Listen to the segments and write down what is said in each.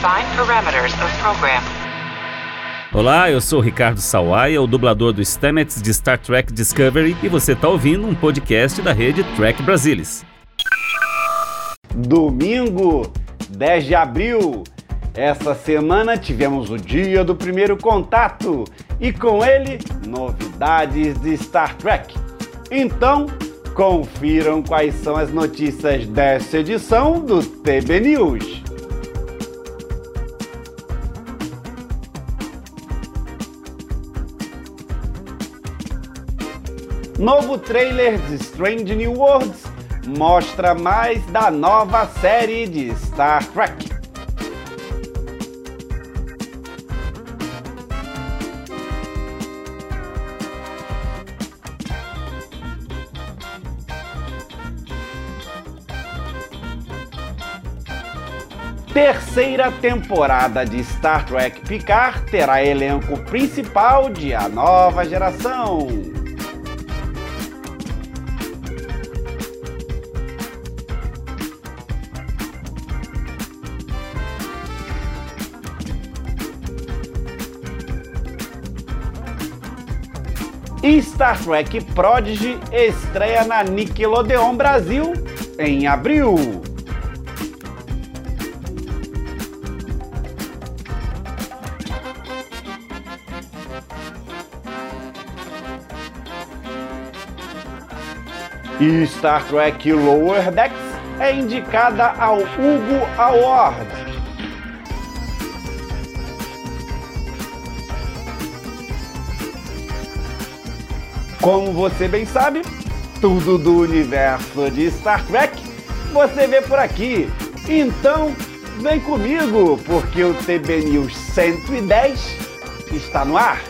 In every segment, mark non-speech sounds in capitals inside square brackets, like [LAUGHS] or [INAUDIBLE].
Define parameters of program. Olá, eu sou Ricardo Sawaia, o dublador do Stamets de Star Trek Discovery, e você está ouvindo um podcast da rede Trek Brasilis. Domingo, 10 de abril. Essa semana tivemos o dia do primeiro contato e com ele novidades de Star Trek. Então, confiram quais são as notícias dessa edição do TB News. Novo trailer de Strange New Worlds mostra mais da nova série de Star Trek. Terceira temporada de Star Trek Picard terá elenco principal de A Nova Geração. Star Trek Prodigy estreia na Nickelodeon Brasil em abril. Star Trek Lower Decks é indicada ao Hugo Award. Como você bem sabe, tudo do universo de Star Trek você vê por aqui. Então, vem comigo, porque o TB News 110 está no ar.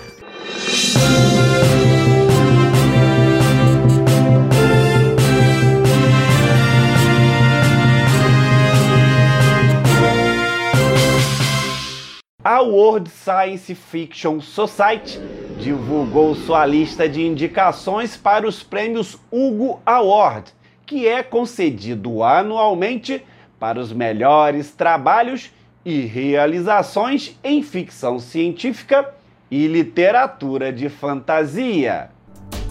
A World Science Fiction Society divulgou sua lista de indicações para os prêmios Hugo Award, que é concedido anualmente para os melhores trabalhos e realizações em ficção científica e literatura de fantasia.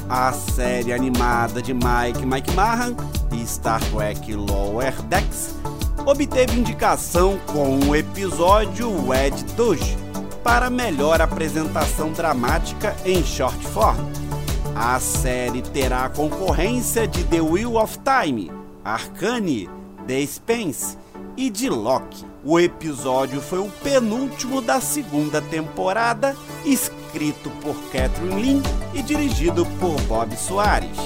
A série animada de Mike Mike Mahan e Star Trek Lower Decks obteve indicação com o episódio Ed Touch para melhor apresentação dramática em short form. A série terá a concorrência de The Wheel of Time, Arcane, The Spence e de Loki. O episódio foi o penúltimo da segunda temporada, escrito por Catherine Lin e dirigido por Bob Soares.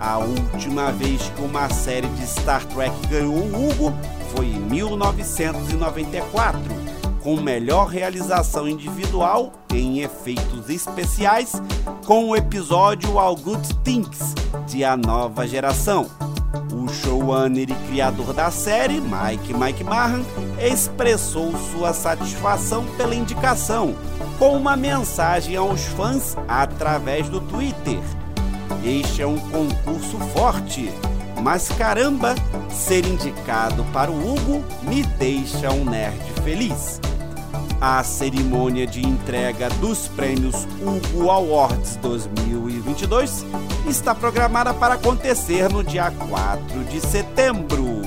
A última vez que uma série de Star Trek ganhou o Hugo foi em 1994, com melhor realização individual em efeitos especiais, com o episódio All Good Things de A Nova Geração. O showrunner e criador da série, Mike Mike Mahan, expressou sua satisfação pela indicação, com uma mensagem aos fãs através do Twitter. Este é um concurso forte mas caramba, ser indicado para o Hugo me deixa um nerd feliz. A cerimônia de entrega dos prêmios Hugo Awards 2022 está programada para acontecer no dia 4 de setembro.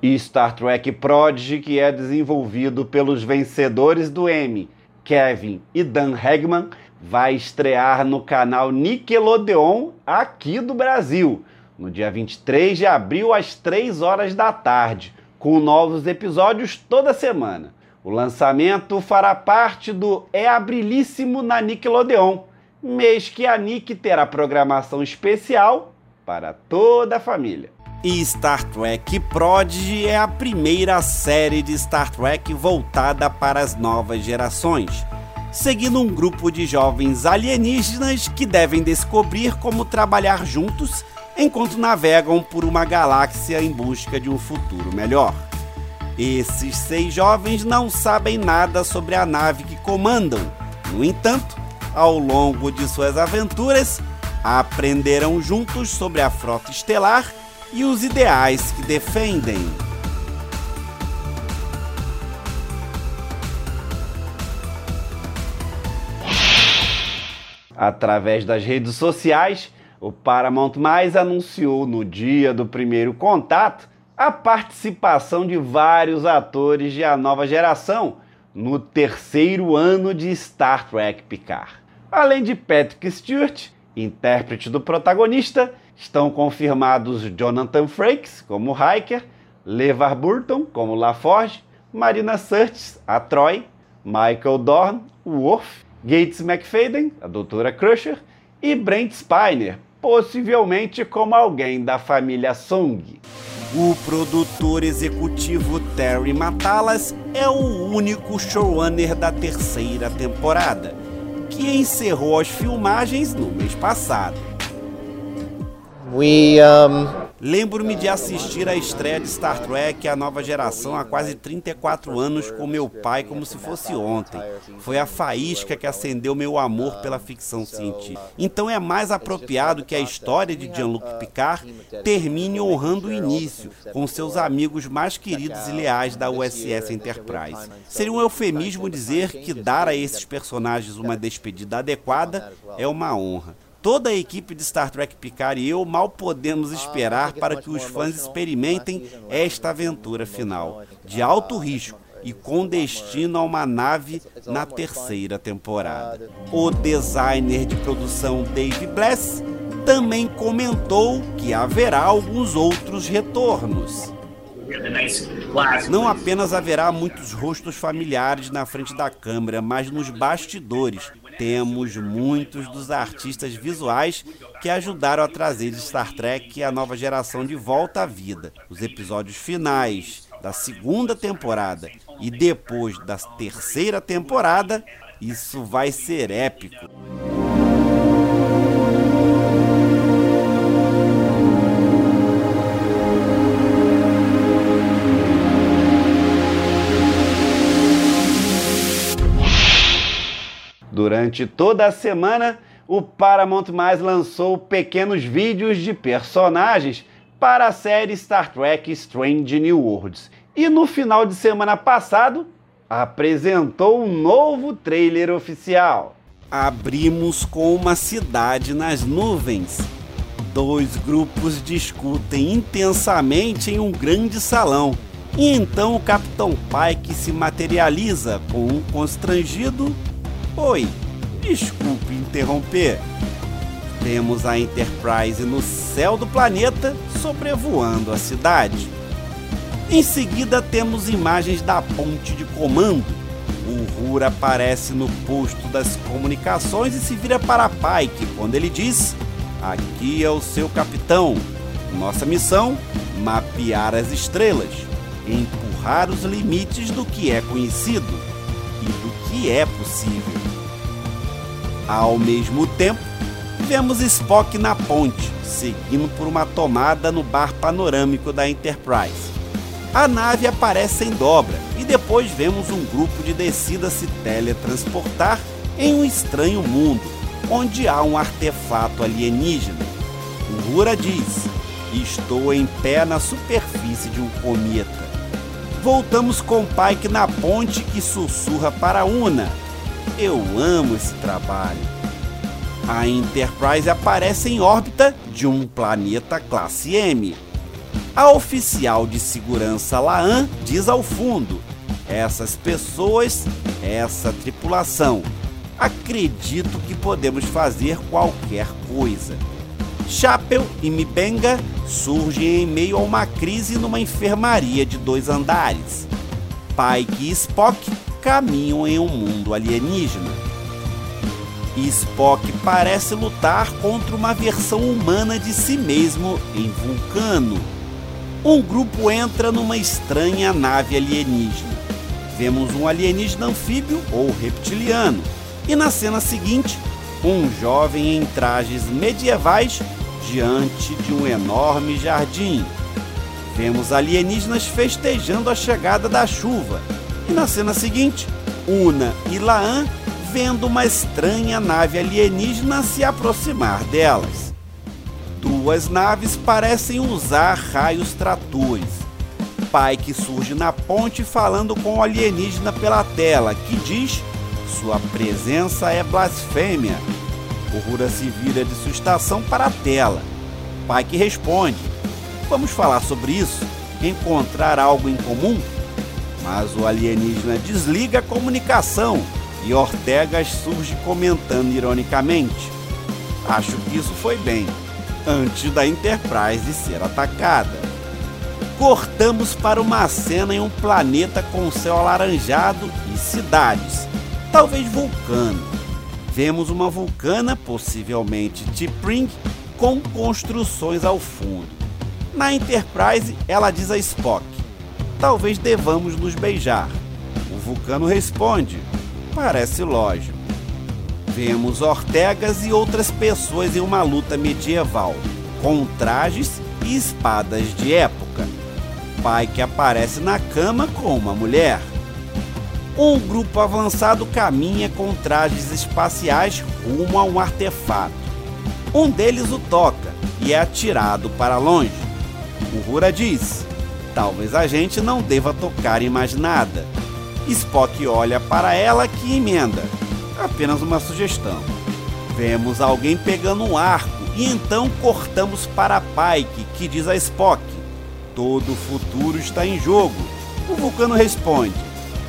E Star Trek Prodigy, que é desenvolvido pelos vencedores do Emmy, Kevin e Dan Hagman, vai estrear no canal Nickelodeon aqui do Brasil, no dia 23 de abril às 3 horas da tarde, com novos episódios toda semana. O lançamento fará parte do É Abrilíssimo na Nickelodeon, mês que a Nick terá programação especial para toda a família. E Star Trek Prodigy é a primeira série de Star Trek voltada para as novas gerações seguindo um grupo de jovens alienígenas que devem descobrir como trabalhar juntos enquanto navegam por uma galáxia em busca de um futuro melhor. Esses seis jovens não sabem nada sobre a nave que comandam. No entanto, ao longo de suas aventuras, aprenderão juntos sobre a frota estelar e os ideais que defendem. Através das redes sociais, o Paramount Mais anunciou no dia do primeiro contato a participação de vários atores de A Nova Geração no terceiro ano de Star Trek Picard. Além de Patrick Stewart, intérprete do protagonista, estão confirmados Jonathan Frakes como Riker, LeVar Burton como LaForge, Marina Sirtis, a Troy, Michael Dorn, o Worf, Gates McFadden, a Doutora Crusher, e Brent Spiner, possivelmente como alguém da família Song. O produtor executivo Terry Matalas é o único showrunner da terceira temporada, que encerrou as filmagens no mês passado. We, um... Lembro-me de assistir à estreia de Star Trek A Nova Geração há quase 34 anos com meu pai como se fosse ontem. Foi a faísca que acendeu meu amor pela ficção científica. Então é mais apropriado que a história de Jean-Luc Picard termine honrando o início, com seus amigos mais queridos e leais da USS Enterprise. Seria um eufemismo dizer que dar a esses personagens uma despedida adequada é uma honra. Toda a equipe de Star Trek Picard e eu mal podemos esperar para que os fãs experimentem esta aventura final, de alto risco e com destino a uma nave na terceira temporada. O designer de produção Dave Bless também comentou que haverá alguns outros retornos. Não apenas haverá muitos rostos familiares na frente da câmera, mas nos bastidores temos muitos dos artistas visuais que ajudaram a trazer Star Trek e a nova geração de volta à vida. Os episódios finais da segunda temporada e depois da terceira temporada, isso vai ser épico. Durante toda a semana, o Paramount Mais lançou pequenos vídeos de personagens para a série Star Trek Strange New Worlds. E no final de semana passado, apresentou um novo trailer oficial. Abrimos com uma cidade nas nuvens. Dois grupos discutem intensamente em um grande salão. E então o Capitão Pike se materializa com um constrangido Oi, desculpe interromper. Temos a Enterprise no céu do planeta sobrevoando a cidade. Em seguida, temos imagens da ponte de comando. O Rur aparece no posto das comunicações e se vira para Pike quando ele diz: Aqui é o seu capitão. Nossa missão: mapear as estrelas, empurrar os limites do que é conhecido do que é possível. Ao mesmo tempo, vemos Spock na ponte, seguindo por uma tomada no bar panorâmico da Enterprise. A nave aparece em dobra e depois vemos um grupo de descida se teletransportar em um estranho mundo, onde há um artefato alienígena. O diz: Estou em pé na superfície de um cometa. Voltamos com Pike na ponte que sussurra para Una, eu amo esse trabalho. A Enterprise aparece em órbita de um planeta classe M. A oficial de segurança Laan diz ao fundo: essas pessoas, essa tripulação. Acredito que podemos fazer qualquer coisa. Chapel e Mibenga surgem em meio a uma crise numa enfermaria de dois andares. Pike e Spock caminham em um mundo alienígena. Spock parece lutar contra uma versão humana de si mesmo em Vulcano. Um grupo entra numa estranha nave alienígena. Vemos um alienígena anfíbio ou reptiliano. E na cena seguinte, um jovem em trajes medievais diante de um enorme jardim. Vemos alienígenas festejando a chegada da chuva e na cena seguinte, Una e Laan vendo uma estranha nave alienígena se aproximar delas. Duas naves parecem usar raios tratores. Pike surge na ponte falando com o alienígena pela tela, que diz: Sua presença é blasfêmia. Uhura se vira de sua estação para a tela. Pike responde: Vamos falar sobre isso? Encontrar algo em comum? Mas o alienígena desliga a comunicação e Ortegas surge comentando ironicamente: Acho que isso foi bem, antes da Enterprise ser atacada. Cortamos para uma cena em um planeta com céu alaranjado e cidades, talvez vulcano. Vemos uma vulcana, possivelmente T'Pring, com construções ao fundo. Na Enterprise, ela diz a Spock: Talvez devamos nos beijar. O vulcano responde: Parece lógico. Vemos Ortegas e outras pessoas em uma luta medieval, com trajes e espadas de época. Pai que aparece na cama com uma mulher. Um grupo avançado caminha com trajes espaciais rumo a um artefato. Um deles o toca e é atirado para longe. O Rura diz: Talvez a gente não deva tocar em mais nada. Spock olha para ela que emenda. Apenas uma sugestão. Vemos alguém pegando um arco e então cortamos para Pike, que diz a Spock: Todo o futuro está em jogo. O vulcano responde: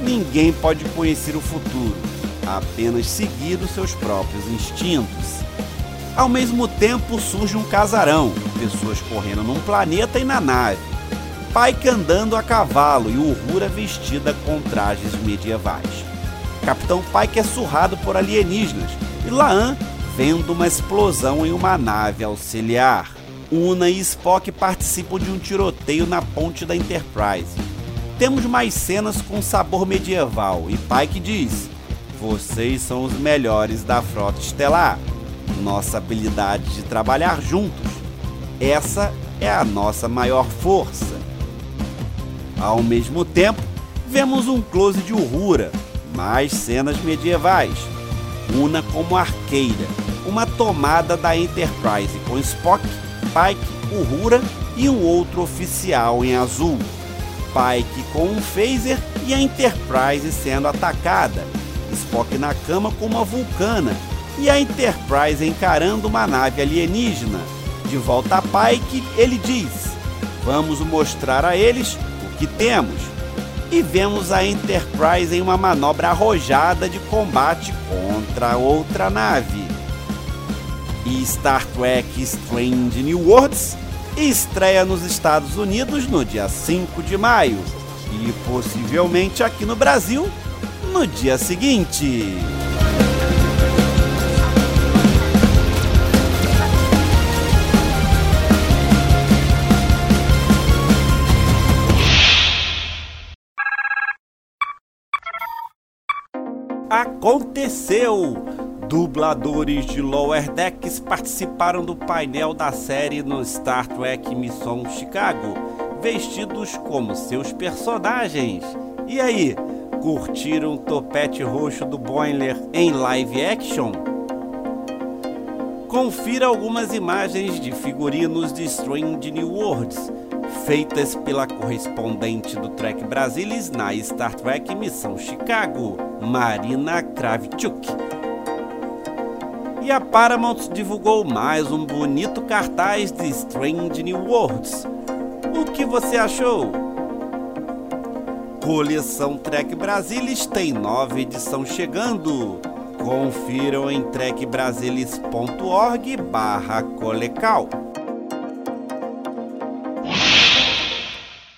Ninguém pode conhecer o futuro, apenas seguir os seus próprios instintos. Ao mesmo tempo surge um casarão, pessoas correndo num planeta e na nave. Pike andando a cavalo e Uhura vestida com trajes medievais. Capitão Pike é surrado por alienígenas e Laan vendo uma explosão em uma nave auxiliar. Una e Spock participam de um tiroteio na ponte da Enterprise. Temos mais cenas com sabor medieval e Pike diz: Vocês são os melhores da frota estelar nossa habilidade de trabalhar juntos. Essa é a nossa maior força. Ao mesmo tempo, vemos um close de Uhura, mais cenas medievais. Una como arqueira, uma tomada da Enterprise com Spock, Pike, Uhura e um outro oficial em azul. Pike com um phaser e a Enterprise sendo atacada. Spock na cama com uma vulcana e a Enterprise encarando uma nave alienígena. De volta a Pike, ele diz: Vamos mostrar a eles o que temos. E vemos a Enterprise em uma manobra arrojada de combate contra outra nave. E Star Trek Strange New Worlds estreia nos Estados Unidos no dia 5 de maio e possivelmente aqui no Brasil no dia seguinte. aconteceu! Dubladores de Lower Decks participaram do painel da série no Star Trek Missão Chicago, vestidos como seus personagens. E aí, curtiram o topete roxo do Boiler em live action? Confira algumas imagens de figurinos de Strange New Worlds feitas pela correspondente do Trek Brasilis na Star Trek Missão Chicago, Marina Kravchuk. E a Paramount divulgou mais um bonito cartaz de Strange New Worlds. O que você achou? Coleção Trek Brasilis tem nova edição chegando. Confiram em trekbrasilis.org barra colecal.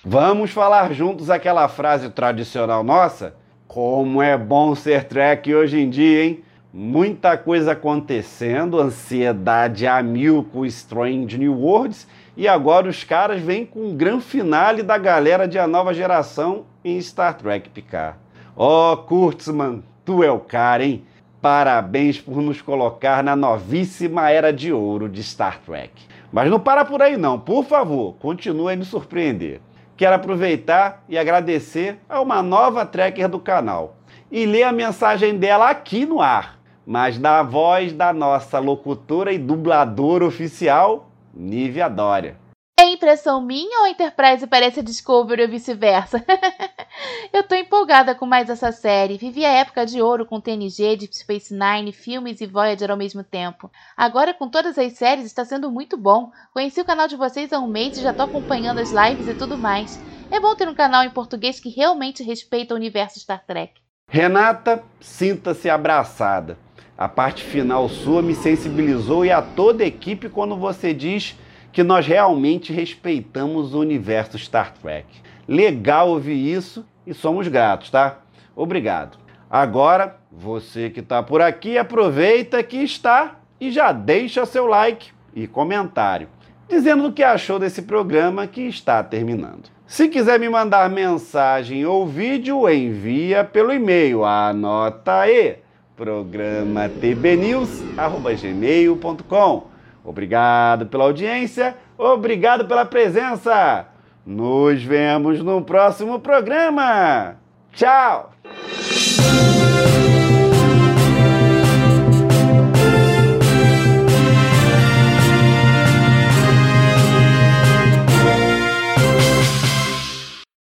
Vamos falar juntos aquela frase tradicional nossa? Como é bom ser Trek hoje em dia, hein? Muita coisa acontecendo, ansiedade a mil com Strange New Worlds e agora os caras vêm com um grande finale da galera de a nova geração em Star Trek Picard. Ó, oh, Kurtzman, tu é o cara, hein? Parabéns por nos colocar na novíssima era de ouro de Star Trek. Mas não para por aí não, por favor, continue a nos surpreender quero aproveitar e agradecer a uma nova tracker do canal e ler a mensagem dela aqui no ar, mas da voz da nossa locutora e dubladora oficial, Nívia Dória. É impressão minha ou a Enterprise parece Discovery ou vice-versa? [LAUGHS] Eu tô empolgada com mais essa série. Vivi a época de ouro com TNG, Deep Space Nine, filmes e Voyager ao mesmo tempo. Agora, com todas as séries, está sendo muito bom. Conheci o canal de vocês há um mês e já tô acompanhando as lives e tudo mais. É bom ter um canal em português que realmente respeita o universo Star Trek. Renata, sinta-se abraçada. A parte final sua me sensibilizou e a toda a equipe quando você diz que nós realmente respeitamos o universo Star Trek. Legal ouvir isso e somos gratos, tá? Obrigado. Agora, você que está por aqui, aproveita que está e já deixa seu like e comentário, dizendo o que achou desse programa que está terminando. Se quiser me mandar mensagem ou vídeo, envia pelo e-mail. Anota aí, programa tbnews.gmail.com. Obrigado pela audiência, obrigado pela presença. Nos vemos no próximo programa. Tchau!